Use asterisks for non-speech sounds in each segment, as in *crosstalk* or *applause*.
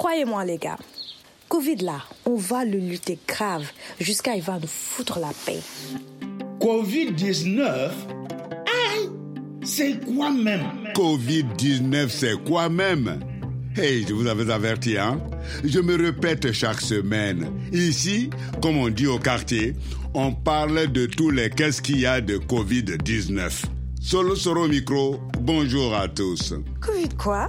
Croyez-moi les gars, Covid là, on va le lutter grave jusqu'à il va nous foutre la paix. Covid-19 Aïe C'est quoi même? Covid-19, c'est quoi même? Hey, je vous avais averti, hein? Je me répète chaque semaine. Ici, comme on dit au quartier, on parle de tous les qu'est-ce qu'il y a de Covid-19. Solo Soro Micro, bonjour à tous. Covid quoi?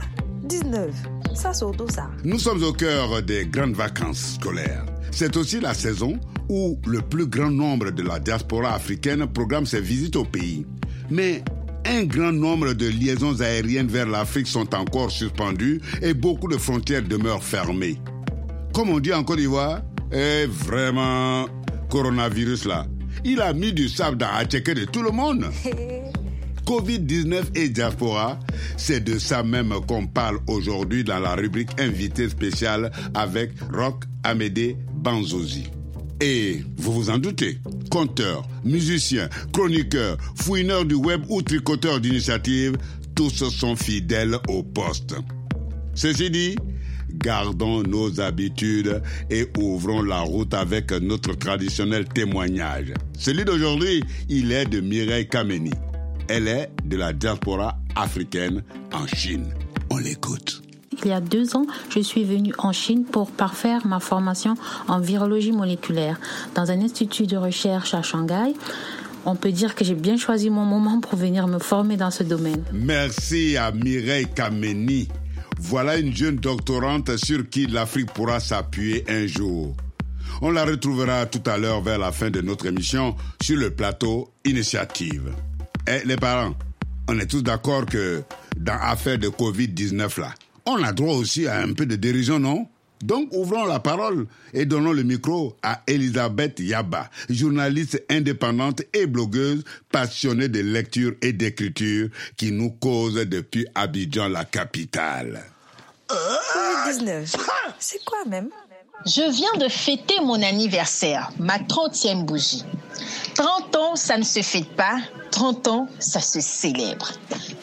19 Ça c'est tout ça. Nous sommes au cœur des grandes vacances scolaires. C'est aussi la saison où le plus grand nombre de la diaspora africaine programme ses visites au pays. Mais un grand nombre de liaisons aériennes vers l'Afrique sont encore suspendues et beaucoup de frontières demeurent fermées. Comme on dit en Côte d'Ivoire, eh vraiment, coronavirus là, il a mis du sable dans la de tout le monde. *laughs* Covid-19 et diaspora, c'est de ça même qu'on parle aujourd'hui dans la rubrique invité spéciale avec Rock Amédée Banzozi. Et vous vous en doutez, conteur, musicien, chroniqueur, fouineur du web ou tricoteur d'initiative, tous sont fidèles au poste. Ceci dit, gardons nos habitudes et ouvrons la route avec notre traditionnel témoignage. Celui d'aujourd'hui, il est de Mireille Kameni. Elle est de la diaspora africaine en Chine. On l'écoute. Il y a deux ans, je suis venue en Chine pour parfaire ma formation en virologie moléculaire dans un institut de recherche à Shanghai. On peut dire que j'ai bien choisi mon moment pour venir me former dans ce domaine. Merci à Mireille Kameni. Voilà une jeune doctorante sur qui l'Afrique pourra s'appuyer un jour. On la retrouvera tout à l'heure vers la fin de notre émission sur le plateau Initiative. Eh, les parents, on est tous d'accord que dans l'affaire de Covid-19 là, on a droit aussi à un peu de dérision, non? Donc ouvrons la parole et donnons le micro à Elisabeth Yaba, journaliste indépendante et blogueuse passionnée de lecture et d'écriture qui nous cause depuis Abidjan, la capitale. Covid-19, c'est quoi même? Je viens de fêter mon anniversaire, ma 30e bougie. 30 ans, ça ne se fête pas. 30 ans, ça se célèbre.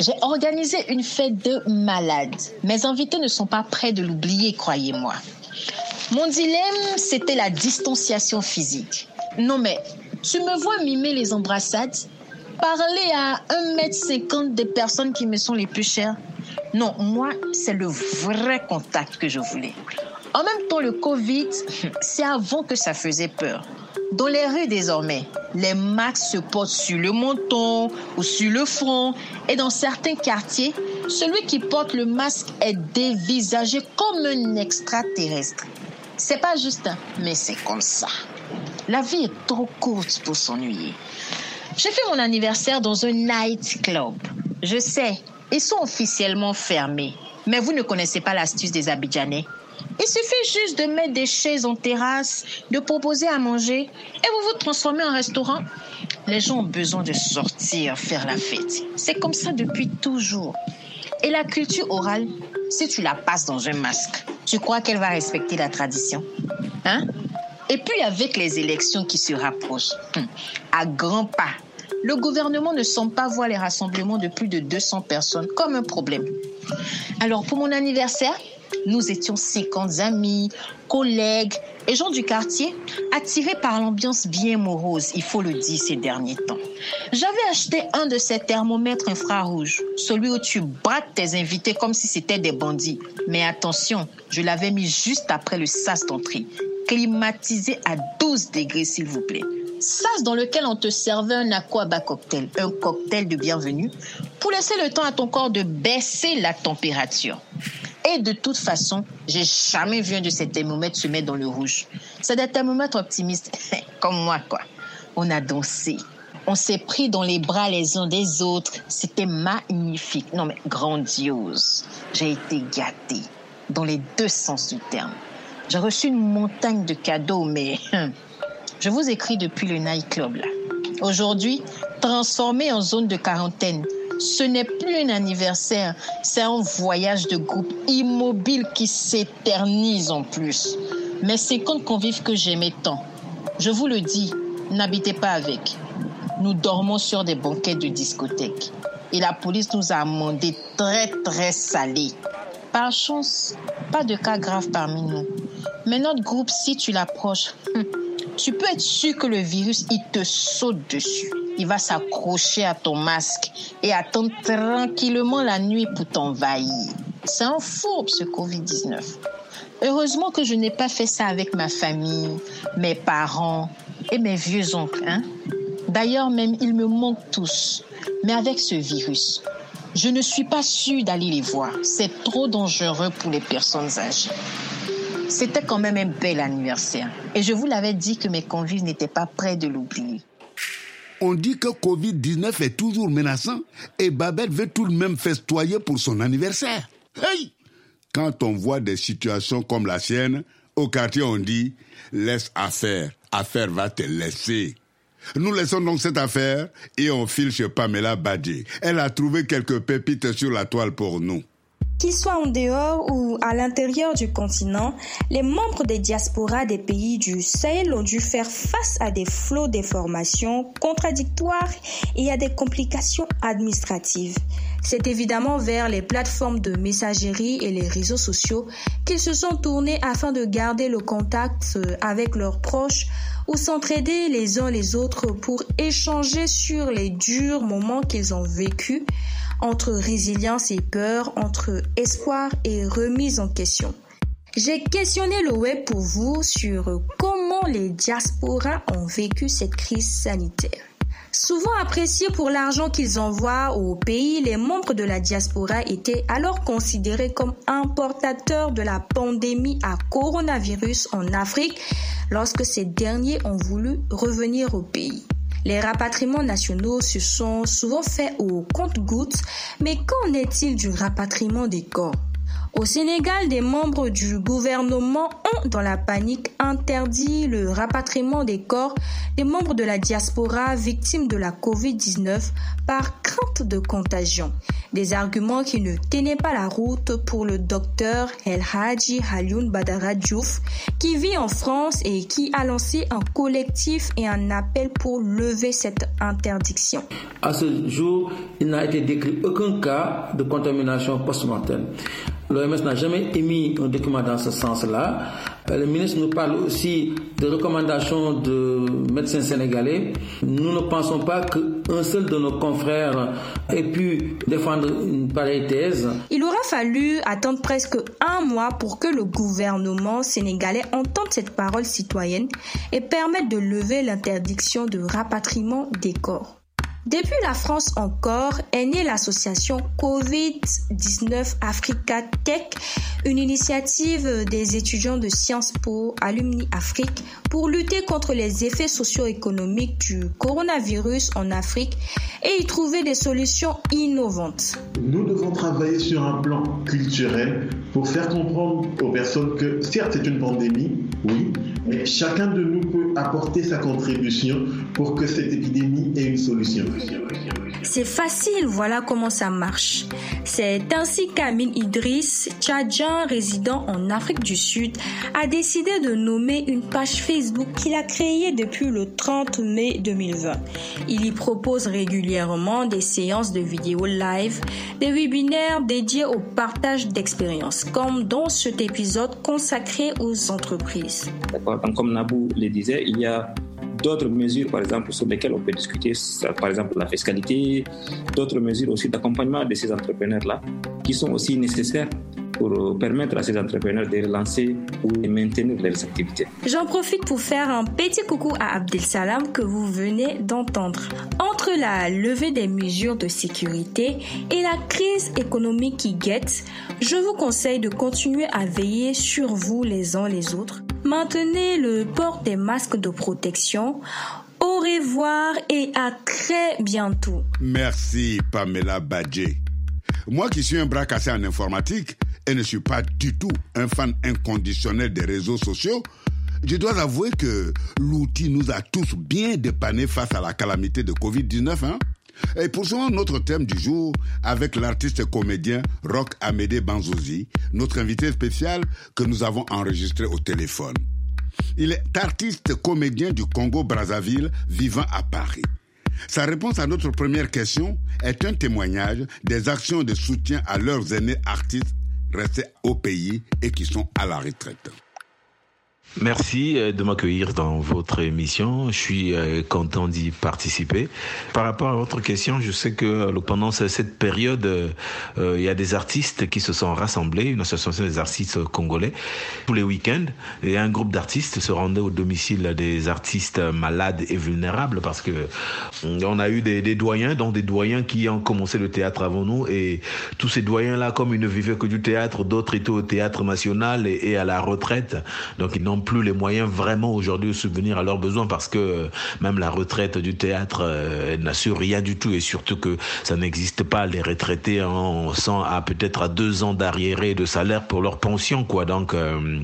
J'ai organisé une fête de malade. Mes invités ne sont pas prêts de l'oublier, croyez-moi. Mon dilemme, c'était la distanciation physique. Non mais, tu me vois mimer les embrassades Parler à 1m50 des personnes qui me sont les plus chères Non, moi, c'est le vrai contact que je voulais. En même temps, le Covid, c'est avant que ça faisait peur. Dans les rues désormais, les masques se portent sur le menton ou sur le front et dans certains quartiers, celui qui porte le masque est dévisagé comme un extraterrestre. C'est pas juste, mais c'est comme ça. La vie est trop courte pour s'ennuyer. J'ai fait mon anniversaire dans un night club. Je sais, ils sont officiellement fermés, mais vous ne connaissez pas l'astuce des Abidjanais. Il suffit juste de mettre des chaises en terrasse, de proposer à manger et vous vous transformez en restaurant. Les gens ont besoin de sortir, faire la fête. C'est comme ça depuis toujours. Et la culture orale, si tu la passes dans un masque, tu crois qu'elle va respecter la tradition Hein? Et puis avec les élections qui se rapprochent, hum, à grands pas, le gouvernement ne semble pas voir les rassemblements de plus de 200 personnes comme un problème. Alors pour mon anniversaire, nous étions 50 amis, collègues et gens du quartier attirés par l'ambiance bien morose, il faut le dire, ces derniers temps. J'avais acheté un de ces thermomètres infrarouges, celui où tu braques tes invités comme si c'était des bandits. Mais attention, je l'avais mis juste après le sas d'entrée, climatisé à 12 degrés s'il vous plaît. Sas dans lequel on te servait un aquaba cocktail, un cocktail de bienvenue, pour laisser le temps à ton corps de baisser la température. Et de toute façon, j'ai jamais vu un de ces thermomètres se mettre dans le rouge. C'est des thermomètres optimistes, *laughs* comme moi, quoi. On a dansé. On s'est pris dans les bras les uns des autres. C'était magnifique. Non, mais grandiose. J'ai été gâtée, dans les deux sens du terme. J'ai reçu une montagne de cadeaux, mais je vous écris depuis le nightclub, là. Aujourd'hui, transformé en zone de quarantaine, ce n'est plus un anniversaire, c'est un voyage de groupe immobile qui s'éternise en plus. Mais c'est qu'on convives que j'aimais tant. Je vous le dis, n'habitez pas avec. Nous dormons sur des banquettes de discothèque. Et la police nous a amendé très très salé. Par chance, pas de cas graves parmi nous. Mais notre groupe, si tu l'approches, *laughs* tu peux être sûr que le virus, il te saute dessus. Il va s'accrocher à ton masque et attendre tranquillement la nuit pour t'envahir. C'est un fourbe, ce Covid-19. Heureusement que je n'ai pas fait ça avec ma famille, mes parents et mes vieux oncles. Hein? D'ailleurs, même, ils me manquent tous. Mais avec ce virus, je ne suis pas sûre d'aller les voir. C'est trop dangereux pour les personnes âgées. C'était quand même un bel anniversaire. Et je vous l'avais dit que mes convives n'étaient pas prêts de l'oublier. On dit que Covid-19 est toujours menaçant et Babette veut tout de même festoyer pour son anniversaire. Quand on voit des situations comme la sienne, au quartier on dit laisse affaire, affaire va te laisser. Nous laissons donc cette affaire et on file chez Pamela Badji. Elle a trouvé quelques pépites sur la toile pour nous. Qu'ils soient en dehors ou à l'intérieur du continent, les membres des diasporas des pays du Sahel ont dû faire face à des flots d'informations contradictoires et à des complications administratives. C'est évidemment vers les plateformes de messagerie et les réseaux sociaux qu'ils se sont tournés afin de garder le contact avec leurs proches ou s'entraider les uns les autres pour échanger sur les durs moments qu'ils ont vécus entre résilience et peur, entre espoir et remise en question. J'ai questionné le web pour vous sur comment les diasporas ont vécu cette crise sanitaire. Souvent appréciés pour l'argent qu'ils envoient au pays, les membres de la diaspora étaient alors considérés comme importateurs de la pandémie à coronavirus en Afrique lorsque ces derniers ont voulu revenir au pays. Les rapatriements nationaux se sont souvent faits au compte-gouttes, mais qu'en est-il du rapatriement des corps? Au Sénégal, des membres du gouvernement ont, dans la panique, interdit le rapatriement des corps des membres de la diaspora victimes de la COVID-19 par crainte de contagion. Des arguments qui ne tenaient pas la route pour le docteur El Hadji Halioun Badara Diouf, qui vit en France et qui a lancé un collectif et un appel pour lever cette interdiction. À ce jour, il n'a été décrit aucun cas de contamination post-mortelle. L'OMS n'a jamais émis un document dans ce sens-là. Euh, le ministre nous parle aussi de recommandations de médecins sénégalais. Nous ne pensons pas qu'un seul de nos confrères ait pu défendre une pareille thèse. Il aura fallu attendre presque un mois pour que le gouvernement sénégalais entende cette parole citoyenne et permette de lever l'interdiction de rapatriement des corps. Depuis la France encore est née l'association Covid-19 Africa Tech, une initiative des étudiants de Sciences Po Alumni Afrique pour lutter contre les effets socio-économiques du coronavirus en Afrique et y trouver des solutions innovantes. Nous devons travailler sur un plan culturel pour faire comprendre aux personnes que certes c'est une pandémie, oui, mais chacun de nous peut apporter sa contribution pour que cette épidémie ait une solution. C'est facile, voilà comment ça marche. C'est ainsi qu'Amin Idriss, tchadien résident en Afrique du Sud, a décidé de nommer une page Facebook qu'il a créée depuis le 30 mai 2020. Il y propose régulièrement des séances de vidéos live, des webinaires dédiés au partage d'expériences, comme dans cet épisode consacré aux entreprises. Comme Nabou le disait, il y a d'autres mesures, par exemple, sur lesquelles on peut discuter, par exemple la fiscalité, d'autres mesures aussi d'accompagnement de ces entrepreneurs-là, qui sont aussi nécessaires pour permettre à ces entrepreneurs de relancer ou de maintenir leurs activités. J'en profite pour faire un petit coucou à Abdel Salam que vous venez d'entendre. Entre la levée des mesures de sécurité et la crise économique qui guette, je vous conseille de continuer à veiller sur vous les uns les autres. Maintenez le port des masques de protection. Au revoir et à très bientôt. Merci Pamela Badje. Moi qui suis un bras cassé en informatique, et ne suis pas du tout un fan inconditionnel des réseaux sociaux, je dois avouer que l'outil nous a tous bien dépannés face à la calamité de Covid-19. Hein? Et poursuivons notre thème du jour avec l'artiste comédien Rock Amédée Banzozi, notre invité spécial que nous avons enregistré au téléphone. Il est artiste comédien du Congo-Brazzaville vivant à Paris. Sa réponse à notre première question est un témoignage des actions de soutien à leurs aînés artistes restés au pays et qui sont à la retraite. Merci euh, de m'accueillir dans votre émission. Je suis euh, content d'y participer. Par rapport à votre question, je sais que euh, pendant cette période, il y a des artistes qui se sont rassemblés, une association des artistes congolais, tous les week-ends. Et un groupe d'artistes se rendait au domicile des artistes malades et vulnérables parce que on a eu des, des doyens, donc des doyens qui ont commencé le théâtre avant nous. Et tous ces doyens-là, comme ils ne vivaient que du théâtre, d'autres étaient au théâtre national et, et à la retraite. Donc ils n'ont plus les moyens vraiment aujourd'hui de subvenir à leurs besoins parce que euh, même la retraite du théâtre euh, n'assure rien du tout et surtout que ça n'existe pas. Les retraités en 100 à peut-être à deux ans d'arriéré de salaire pour leur pension quoi. Donc euh,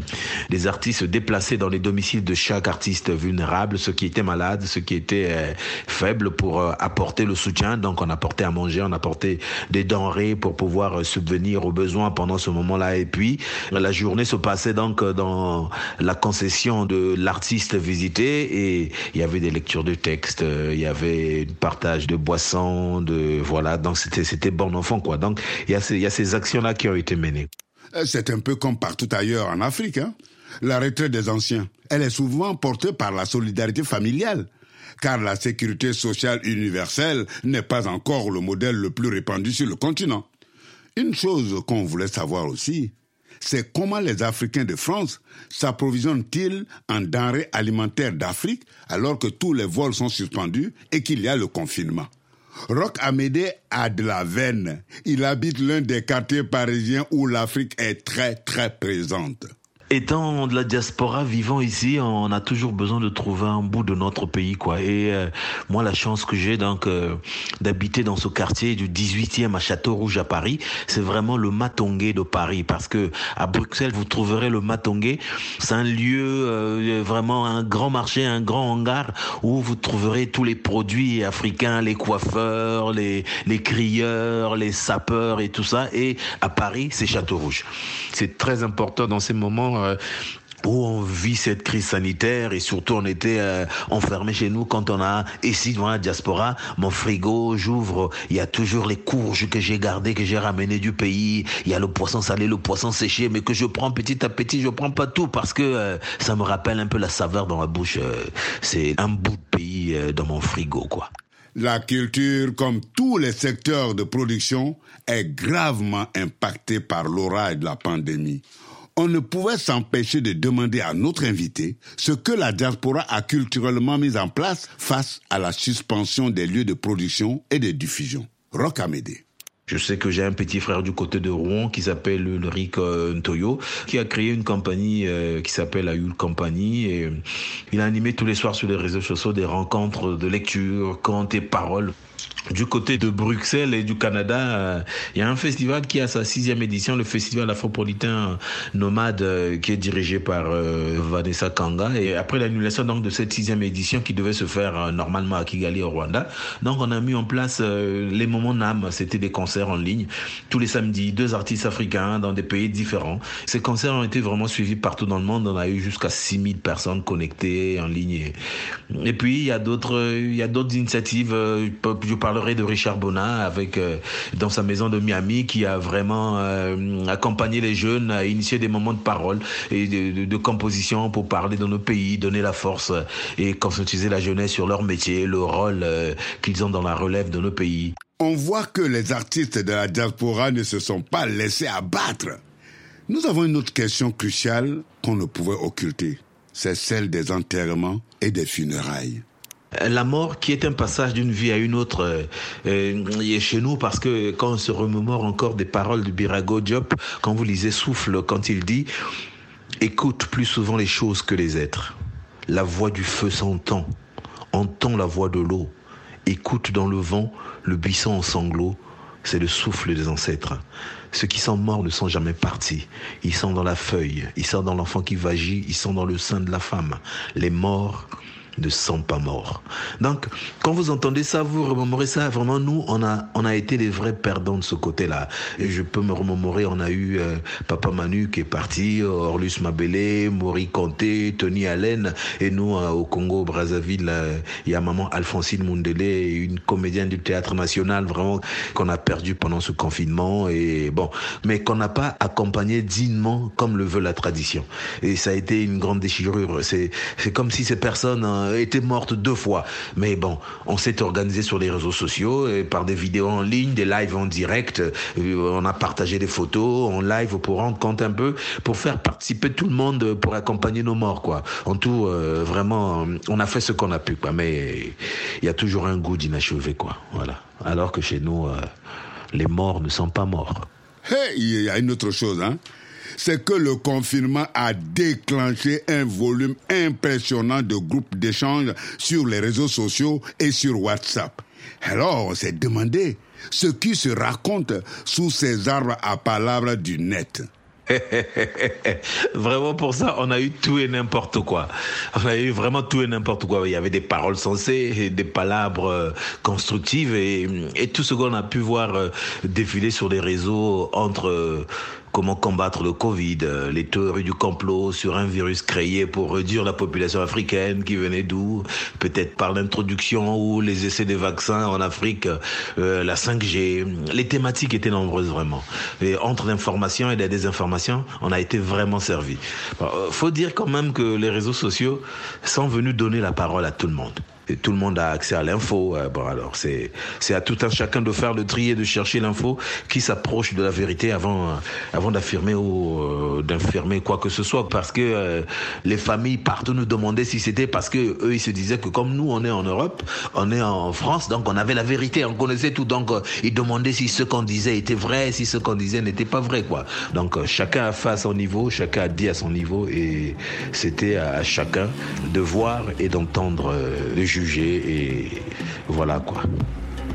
les artistes déplaçaient dans les domiciles de chaque artiste vulnérable, ceux qui étaient malades, ceux qui étaient faibles pour apporter le soutien. Donc on apportait à manger, on apportait des denrées pour pouvoir subvenir aux besoins pendant ce moment-là. Et puis la journée se passait donc dans la concession de l'artiste visité et il y avait des lectures de textes, euh, il y avait partage de boissons, de voilà, donc c'était c'était bon enfant quoi. Donc il y a ces, il y a ces actions là qui ont été menées. Euh, c'est un peu comme partout ailleurs en Afrique. Hein. La retraite des anciens, elle est souvent portée par la solidarité familiale car la sécurité sociale universelle n'est pas encore le modèle le plus répandu sur le continent. Une chose qu'on voulait savoir aussi, c'est comment les Africains de France s'approvisionnent-ils en denrées alimentaires d'Afrique alors que tous les vols sont suspendus et qu'il y a le confinement? Roch Amédée a de la veine. Il habite l'un des quartiers parisiens où l'Afrique est très très présente. Étant de la diaspora vivant ici, on a toujours besoin de trouver un bout de notre pays, quoi. Et euh, moi, la chance que j'ai donc euh, d'habiter dans ce quartier du 18e à Château Rouge à Paris, c'est vraiment le Matongué de Paris, parce que à Bruxelles, vous trouverez le Matongué. C'est un lieu euh, vraiment un grand marché, un grand hangar où vous trouverez tous les produits africains, les coiffeurs, les les crieurs, les sapeurs et tout ça. Et à Paris, c'est Château Rouge. C'est très important dans ces moments euh, où on vit cette crise sanitaire et surtout on était euh, enfermé chez nous quand on a ici devant la diaspora. Mon frigo j'ouvre il y a toujours les courges que j'ai gardées que j'ai ramenées du pays. Il y a le poisson salé le poisson séché mais que je prends petit à petit je prends pas tout parce que euh, ça me rappelle un peu la saveur dans la bouche c'est un bout de pays dans mon frigo quoi. La culture, comme tous les secteurs de production, est gravement impactée par l'orage de la pandémie on ne pouvait s'empêcher de demander à notre invité ce que la diaspora a culturellement mis en place face à la suspension des lieux de production et de diffusion. Rock Amédée. Je sais que j'ai un petit frère du côté de Rouen qui s'appelle Ulrich euh, Ntoyo, qui a créé une compagnie euh, qui s'appelle Ayul Company et il a animé tous les soirs sur les réseaux sociaux des rencontres de lecture, contes et paroles du côté de Bruxelles et du Canada, euh, il y a un festival qui a sa sixième édition, le festival afropolitain nomade, euh, qui est dirigé par euh, Vanessa Kanga. Et après l'annulation donc de cette sixième édition qui devait se faire normalement à Kigali au Rwanda, donc on a mis en place les moments NAM. C'était des concerts en ligne tous les samedis, deux artistes africains dans des pays différents. Ces concerts ont été vraiment suivis partout dans le monde. On a eu jusqu'à 6000 personnes connectées en ligne. Et, puis il y a d'autres, il y a d'autres initiatives. Je parle parlerai de Richard Bonnat avec euh, dans sa maison de Miami qui a vraiment euh, accompagné les jeunes à initier des moments de parole et de, composition pour parler de nos pays, donner la force et conscientiser la jeunesse sur leur métier, le rôle euh, qu'ils ont dans la relève de nos pays. On voit que les artistes de la diaspora ne se sont pas laissés abattre. Nous avons une autre question cruciale qu'on ne pouvait occulter. C'est celle des enterrements et des funérailles la mort qui est un passage d'une vie à une autre euh, euh, est chez nous parce que quand on se remémore encore des paroles de Birago Diop, quand vous lisez Souffle, quand il dit écoute plus souvent les choses que les êtres. La voix du feu s'entend, entend la voix de l'eau, écoute dans le vent le buisson en sanglots, c'est le souffle des ancêtres. Ceux qui sont morts ne sont jamais partis. Ils sont dans la feuille, ils sont dans l'enfant qui vagit, ils sont dans le sein de la femme. Les morts ne sont pas morts. Donc, quand vous entendez ça, vous remémorez ça. Vraiment, nous, on a, on a été les vrais perdants de ce côté-là. Et je peux me remémorer, on a eu euh, Papa Manu qui est parti, Orlus Mabélé, Maury Conté, Tony Allen, et nous, euh, au Congo, Brazzaville, euh, il y a maman Alphonsine Mundele, une comédienne du théâtre national, vraiment, qu'on a perdu pendant ce confinement, et bon, mais qu'on n'a pas accompagné dignement comme le veut la tradition. Et ça a été une grande déchirure. C'est, c'est comme si ces personnes étaient mortes deux fois. Mais bon, on s'est organisé sur les réseaux sociaux, et par des vidéos en ligne, des lives en direct, on a partagé des photos en live pour rendre compte un peu, pour faire participer tout le monde, pour accompagner nos morts, quoi. En tout, euh, vraiment, on a fait ce qu'on a pu, quoi. Mais il y a toujours un goût d'inachevé, quoi. Voilà. Alors que chez nous, euh, les morts ne sont pas morts. Hey, il y a une autre chose, hein c'est que le confinement a déclenché un volume impressionnant de groupes d'échange sur les réseaux sociaux et sur WhatsApp. Alors, on s'est demandé ce qui se raconte sous ces arbres à palabres du net. *laughs* vraiment pour ça, on a eu tout et n'importe quoi. On a eu vraiment tout et n'importe quoi. Il y avait des paroles sensées, des palabres euh, constructives et, tout ce qu'on a pu voir euh, défiler sur les réseaux entre euh, comment combattre le Covid, euh, les théories du complot sur un virus créé pour réduire la population africaine qui venait d'où, peut-être par l'introduction ou les essais des vaccins en Afrique, euh, la 5G. Les thématiques étaient nombreuses vraiment. Et entre l'information et la désinformation, on a été vraiment servi. Euh, faut dire quand même que les réseaux sociaux sont venus donner la parole à tout le monde tout le monde a accès à l'info. Euh, bon, alors c'est c'est à tout un chacun de faire le tri et de chercher l'info qui s'approche de la vérité avant euh, avant d'affirmer ou euh, d'infirmer quoi que ce soit, parce que les familles partout nous demandaient si c'était parce que eux ils se disaient que comme nous on est en Europe, on est en France, donc on avait la vérité, on connaissait tout, donc ils demandaient si ce qu'on disait était vrai, si ce qu'on disait n'était pas vrai, quoi. Donc chacun a fait à son niveau, chacun a dit à son niveau, et c'était à chacun de voir et d'entendre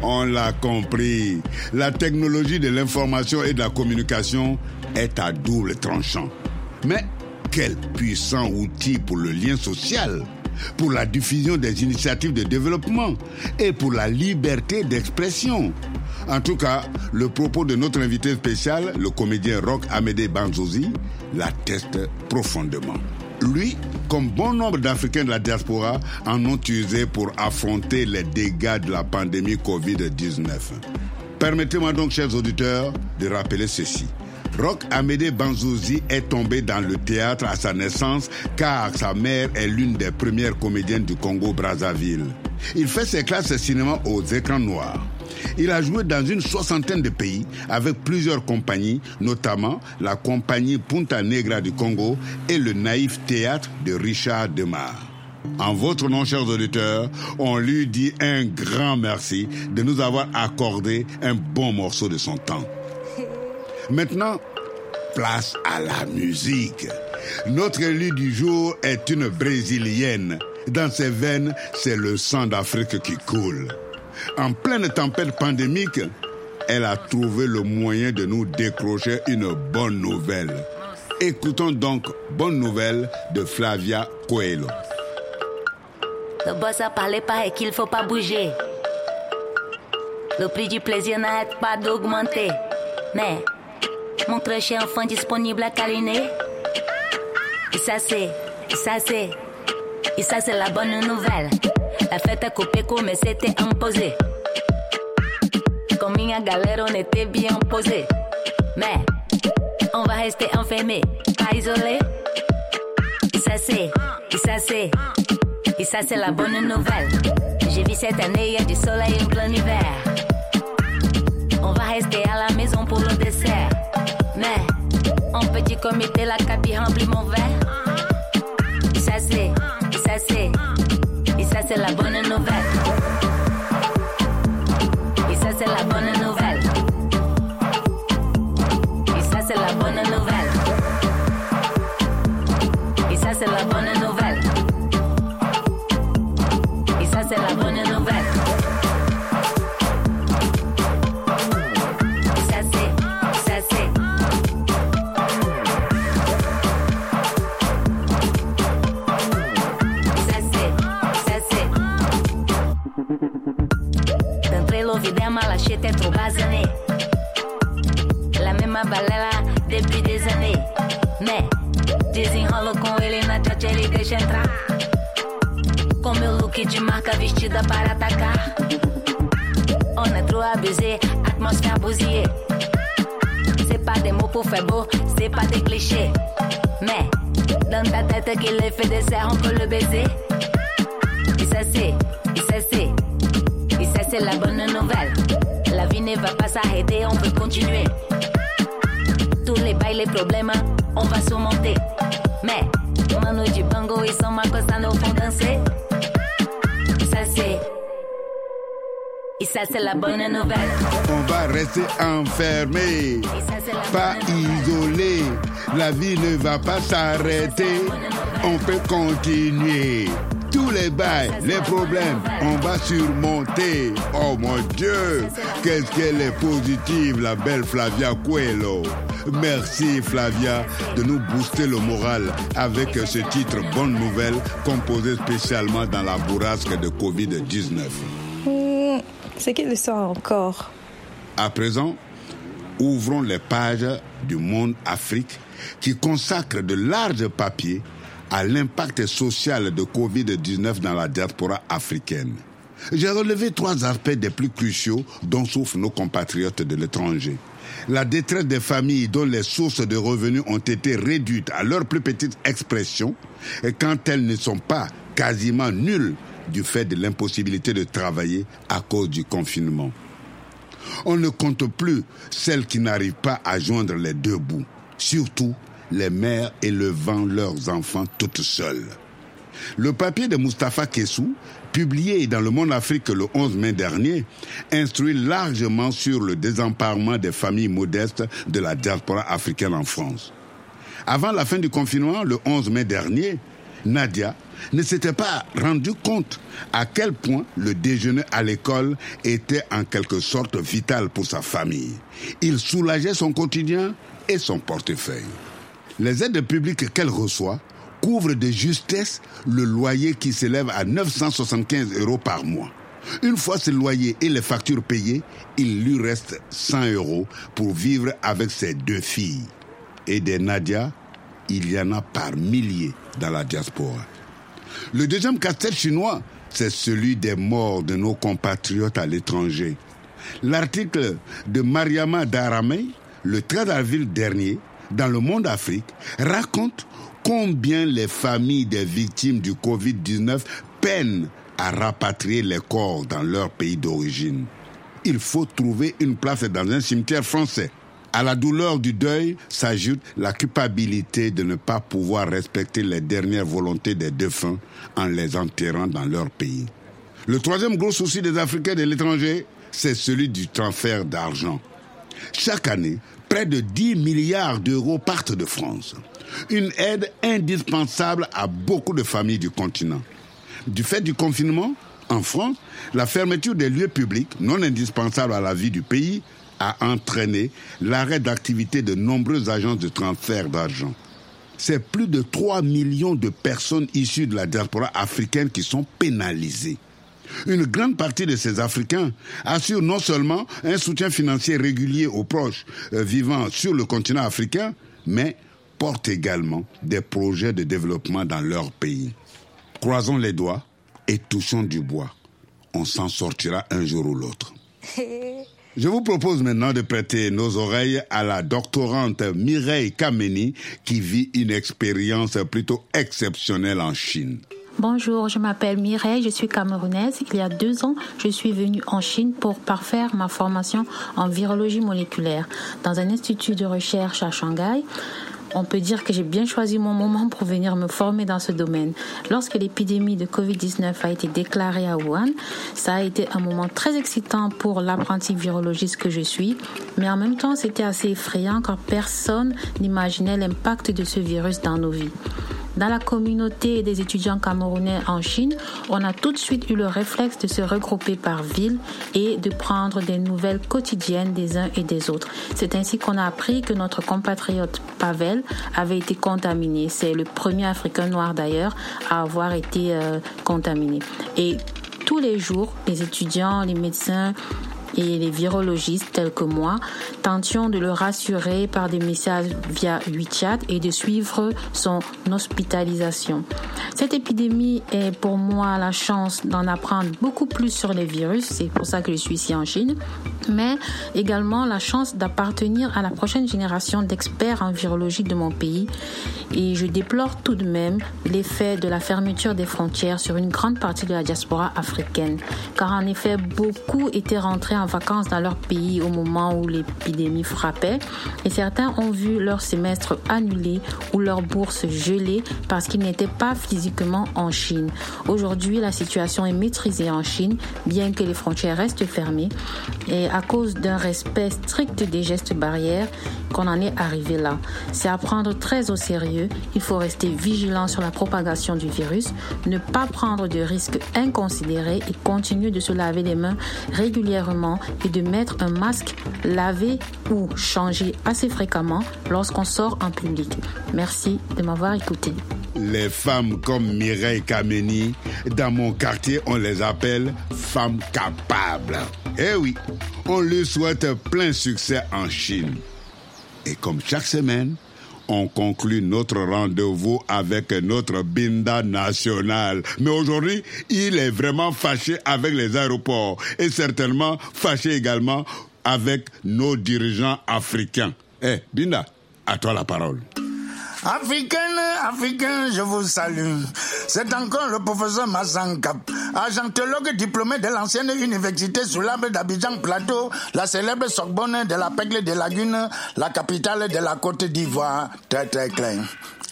On l'a compris. La technologie de l'information et de la communication est à double tranchant. Mais quel puissant outil pour le lien social, pour la diffusion des initiatives de développement et pour la liberté d'expression. En tout cas, le propos de notre invité spécial, le comédien rock Amédée Banzozi, l'atteste profondément. Lui, comme bon nombre d'Africains de la diaspora, en ont usé pour affronter les dégâts de la pandémie Covid-19. Permettez-moi donc, chers auditeurs, de rappeler ceci. Rock Amédée Banzouzi est tombé dans le théâtre à sa naissance car sa mère est l'une des premières comédiennes du Congo-Brazzaville. Il fait ses classes de cinéma aux écrans noirs. Il a joué dans une soixantaine de pays avec plusieurs compagnies, notamment la compagnie Punta Negra du Congo et le naïf théâtre de Richard Demar. En votre nom, chers auditeurs, on lui dit un grand merci de nous avoir accordé un bon morceau de son temps. Maintenant, place à la musique. Notre élu du jour est une brésilienne. Dans ses veines, c'est le sang d'Afrique qui coule. En pleine tempête pandémique, elle a trouvé le moyen de nous décrocher une bonne nouvelle. Écoutons donc Bonne nouvelle de Flavia Coelho. Le boss a parlé pas et qu'il faut pas bouger. Le prix du plaisir n'arrête pas d'augmenter. Mais mon très cher enfant disponible à câliner. Et ça c'est, et ça c'est, et ça c'est la bonne nouvelle. La fête a coupé mais c'était imposé. Comme une galère, on était bien posé. Mais on va rester enfermé, isolé. Et ça c'est, et ça c'est, et ça c'est la bonne nouvelle. J'ai vu cette année, il y a du soleil en plein hiver. On va rester à la maison pour le dessert. Mais en petit comité, la cabine remplit mon verre. Et ça c'est, et ça c'est ça c'est la bonne nouvelle. La chete é trop basané. La mesma balela depuis des années. Mais desenrolo com ele na chat, ele deixa entrar. Com meu look de marca vestida para atacar. On a trop abusé, atmosphère bousillée. C'est pas des mots pour faire beau, c'est pas des clichés. Mais dans ta tête qu'il est fait des serres, on peut le baiser. Et ça c'est, et ça c'est, c'est la bonne nouvelle. La vie ne va pas s'arrêter, on peut continuer. Tous les bails, les problèmes, on va surmonter. Mais, mano de bango et son macossa nous font danser. Et ça c'est, et ça c'est la bonne nouvelle. On va rester enfermé, pas isolé. La vie ne va pas s'arrêter. On peut continuer. Tous les bails, les problèmes, on va surmonter. Oh mon Dieu, qu'est-ce qu'elle est positive, la belle Flavia Coelho. Merci Flavia de nous booster le moral avec ce titre Bonne Nouvelle composé spécialement dans la bourrasque de Covid-19. Hmm, C'est quelle histoire encore? À présent, ouvrons les pages du Monde Afrique qui consacre de larges papiers à l'impact social de Covid-19 dans la diaspora africaine. J'ai relevé trois aspects des plus cruciaux dont souffrent nos compatriotes de l'étranger. La détresse des familles dont les sources de revenus ont été réduites à leur plus petite expression et quand elles ne sont pas quasiment nulles du fait de l'impossibilité de travailler à cause du confinement. On ne compte plus celles qui n'arrivent pas à joindre les deux bouts, surtout les mères élevant leurs enfants toutes seules. Le papier de Mustapha Kessou, publié dans Le Monde Afrique le 11 mai dernier, instruit largement sur le désemparement des familles modestes de la diaspora africaine en France. Avant la fin du confinement, le 11 mai dernier, Nadia ne s'était pas rendu compte à quel point le déjeuner à l'école était en quelque sorte vital pour sa famille. Il soulageait son quotidien et son portefeuille. Les aides publiques qu'elle reçoit couvrent de justesse le loyer qui s'élève à 975 euros par mois. Une fois ce loyer et les factures payées, il lui reste 100 euros pour vivre avec ses deux filles. Et des Nadia, il y en a par milliers dans la diaspora. Le deuxième casse-tête chinois, c'est celui des morts de nos compatriotes à l'étranger. L'article de Mariama Daramey, le 13 avril dernier, dans le monde Afrique, raconte combien les familles des victimes du Covid-19 peinent à rapatrier les corps dans leur pays d'origine. Il faut trouver une place dans un cimetière français. À la douleur du deuil s'ajoute la culpabilité de ne pas pouvoir respecter les dernières volontés des défunts en les enterrant dans leur pays. Le troisième gros souci des Africains de l'étranger, c'est celui du transfert d'argent. Chaque année, près de 10 milliards d'euros partent de France. Une aide indispensable à beaucoup de familles du continent. Du fait du confinement, en France, la fermeture des lieux publics non indispensables à la vie du pays a entraîné l'arrêt d'activité de nombreuses agences de transfert d'argent. C'est plus de 3 millions de personnes issues de la diaspora africaine qui sont pénalisées. Une grande partie de ces Africains assurent non seulement un soutien financier régulier aux proches euh, vivant sur le continent africain, mais portent également des projets de développement dans leur pays. Croisons les doigts et touchons du bois. On s'en sortira un jour ou l'autre. *laughs* Je vous propose maintenant de prêter nos oreilles à la doctorante Mireille Kameni qui vit une expérience plutôt exceptionnelle en Chine. Bonjour, je m'appelle Mireille, je suis camerounaise. Il y a deux ans, je suis venue en Chine pour parfaire ma formation en virologie moléculaire dans un institut de recherche à Shanghai. On peut dire que j'ai bien choisi mon moment pour venir me former dans ce domaine. Lorsque l'épidémie de Covid-19 a été déclarée à Wuhan, ça a été un moment très excitant pour l'apprenti virologiste que je suis, mais en même temps c'était assez effrayant car personne n'imaginait l'impact de ce virus dans nos vies. Dans la communauté des étudiants camerounais en Chine, on a tout de suite eu le réflexe de se regrouper par ville et de prendre des nouvelles quotidiennes des uns et des autres. C'est ainsi qu'on a appris que notre compatriote Pavel avait été contaminé. C'est le premier Africain noir d'ailleurs à avoir été euh, contaminé. Et tous les jours, les étudiants, les médecins, et les virologistes tels que moi tentions de le rassurer par des messages via WeChat et de suivre son hospitalisation. Cette épidémie est pour moi la chance d'en apprendre beaucoup plus sur les virus, c'est pour ça que je suis ici en Chine, mais également la chance d'appartenir à la prochaine génération d'experts en virologie de mon pays et je déplore tout de même l'effet de la fermeture des frontières sur une grande partie de la diaspora africaine, car en effet beaucoup étaient rentrés en vacances dans leur pays au moment où l'épidémie frappait et certains ont vu leur semestre annulé ou leur bourse gelée parce qu'ils n'étaient pas physiquement en Chine. Aujourd'hui, la situation est maîtrisée en Chine, bien que les frontières restent fermées et à cause d'un respect strict des gestes barrières qu'on en est arrivé là. C'est à prendre très au sérieux. Il faut rester vigilant sur la propagation du virus, ne pas prendre de risques inconsidérés et continuer de se laver les mains régulièrement et de mettre un masque lavé ou changé assez fréquemment lorsqu'on sort en public. Merci de m'avoir écouté. Les femmes comme Mireille Kameni, dans mon quartier, on les appelle femmes capables. Eh oui, on lui souhaite plein succès en Chine. Et comme chaque semaine, on conclut notre rendez-vous avec notre Binda national. Mais aujourd'hui, il est vraiment fâché avec les aéroports et certainement fâché également avec nos dirigeants africains. Eh, Binda, à toi la parole. Africaine, Africain, je vous salue. C'est encore le professeur Massankap, agentologue diplômé de l'ancienne université sous l'arbre d'Abidjan Plateau, la célèbre Sorbonne de la Pègle des Lagunes, la capitale de la Côte d'Ivoire. Très très clair.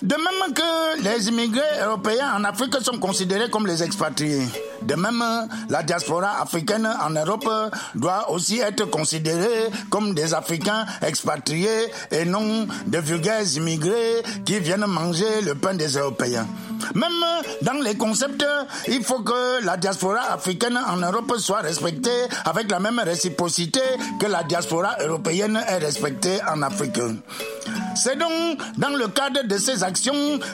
De même que les immigrés européens en Afrique sont considérés comme les expatriés. De même, la diaspora africaine en Europe doit aussi être considérée comme des Africains expatriés et non des vulgaires immigrés qui viennent manger le pain des Européens. Même dans les concepts, il faut que la diaspora africaine en Europe soit respectée avec la même réciprocité que la diaspora européenne est respectée en Afrique. C'est donc dans le cadre de ces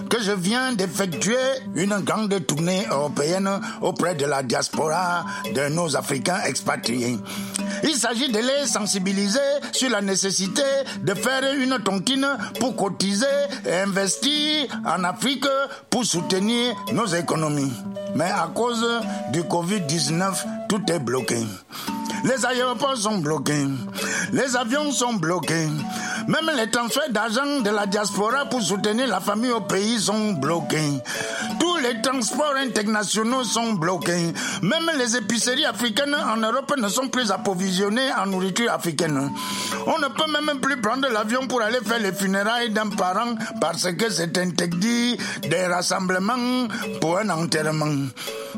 que je viens d'effectuer une grande tournée européenne auprès de la diaspora de nos Africains expatriés. Il s'agit de les sensibiliser sur la nécessité de faire une tontine pour cotiser et investir en Afrique pour soutenir nos économies. Mais à cause du Covid-19, tout est bloqué. Les aéroports sont bloqués. Les avions sont bloqués. Même les transferts d'argent de la diaspora pour soutenir la famille au pays sont bloqués. Les transports internationaux sont bloqués. Même les épiceries africaines en Europe ne sont plus approvisionnées en nourriture africaine. On ne peut même plus prendre l'avion pour aller faire les funérailles d'un parent parce que c'est interdit des rassemblements pour un enterrement.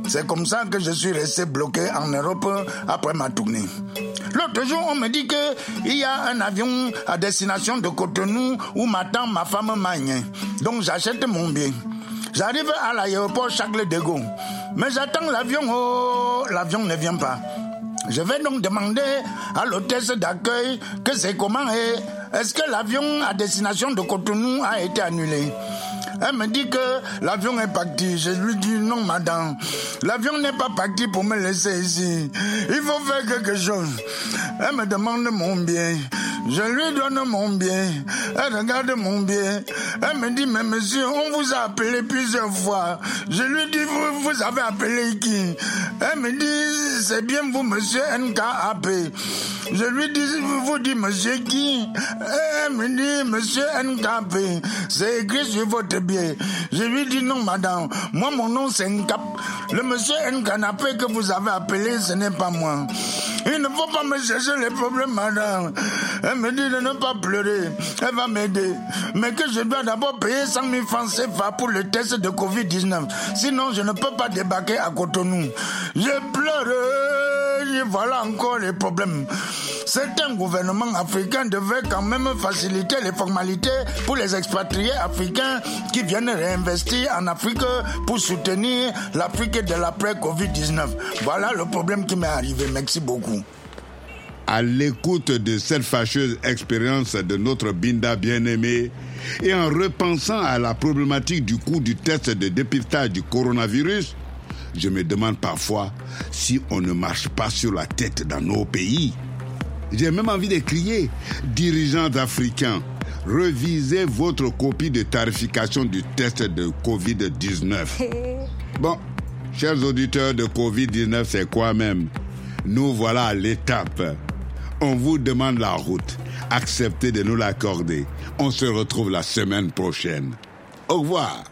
C'est comme ça que je suis resté bloqué en Europe après ma tournée. L'autre jour, on me dit qu'il y a un avion à destination de Cotonou où m'attend ma femme Magne. Donc j'achète mon bien. J'arrive à l'aéroport Charles de Gaulle. Mais j'attends l'avion, oh, l'avion ne vient pas. Je vais donc demander à l'hôtesse d'accueil que c'est comment et est-ce que l'avion à destination de Cotonou a été annulé? Elle me dit que l'avion est parti. Je lui dis non, madame. L'avion n'est pas parti pour me laisser ici. Il faut faire quelque chose. Elle me demande mon bien. Je lui donne mon bien. Elle regarde mon bien. Elle me dit, mais monsieur, on vous a appelé plusieurs fois. Je lui dis, vous, vous avez appelé qui? Elle me dit, c'est bien vous, monsieur NKAP. Je lui dis, vous dites, monsieur qui? Elle me dit, monsieur NKP. C'est écrit sur votre bien. Je lui dis, non, madame. Moi, mon nom, c'est Nkap. Le monsieur NKAP que vous avez appelé, ce n'est pas moi. Il ne faut pas me chercher les problèmes, madame. Elle me dit de ne pas pleurer. Elle va m'aider. Mais que je dois d'abord payer 100 000 francs CFA pour le test de Covid-19. Sinon, je ne peux pas débarquer à Cotonou. Je pleure. Et voilà encore les problèmes. Certains gouvernements africains devaient quand même faciliter les formalités pour les expatriés africains qui viennent réinvestir en Afrique pour soutenir l'Afrique de l'après-Covid-19. Voilà le problème qui m'est arrivé. Merci beaucoup. À l'écoute de cette fâcheuse expérience de notre Binda bien-aimé et en repensant à la problématique du coût du test de dépistage du coronavirus, Je me demande parfois si on ne marche pas sur la tête dans nos pays. J'ai même envie de crier, dirigeants africains, revisez votre copie de tarification du test de Covid-19. *laughs* Bon, chers auditeurs de Covid-19, c'est quoi même? Nous voilà à l'étape. On vous demande la route. Acceptez de nous l'accorder. On se retrouve la semaine prochaine. Au revoir.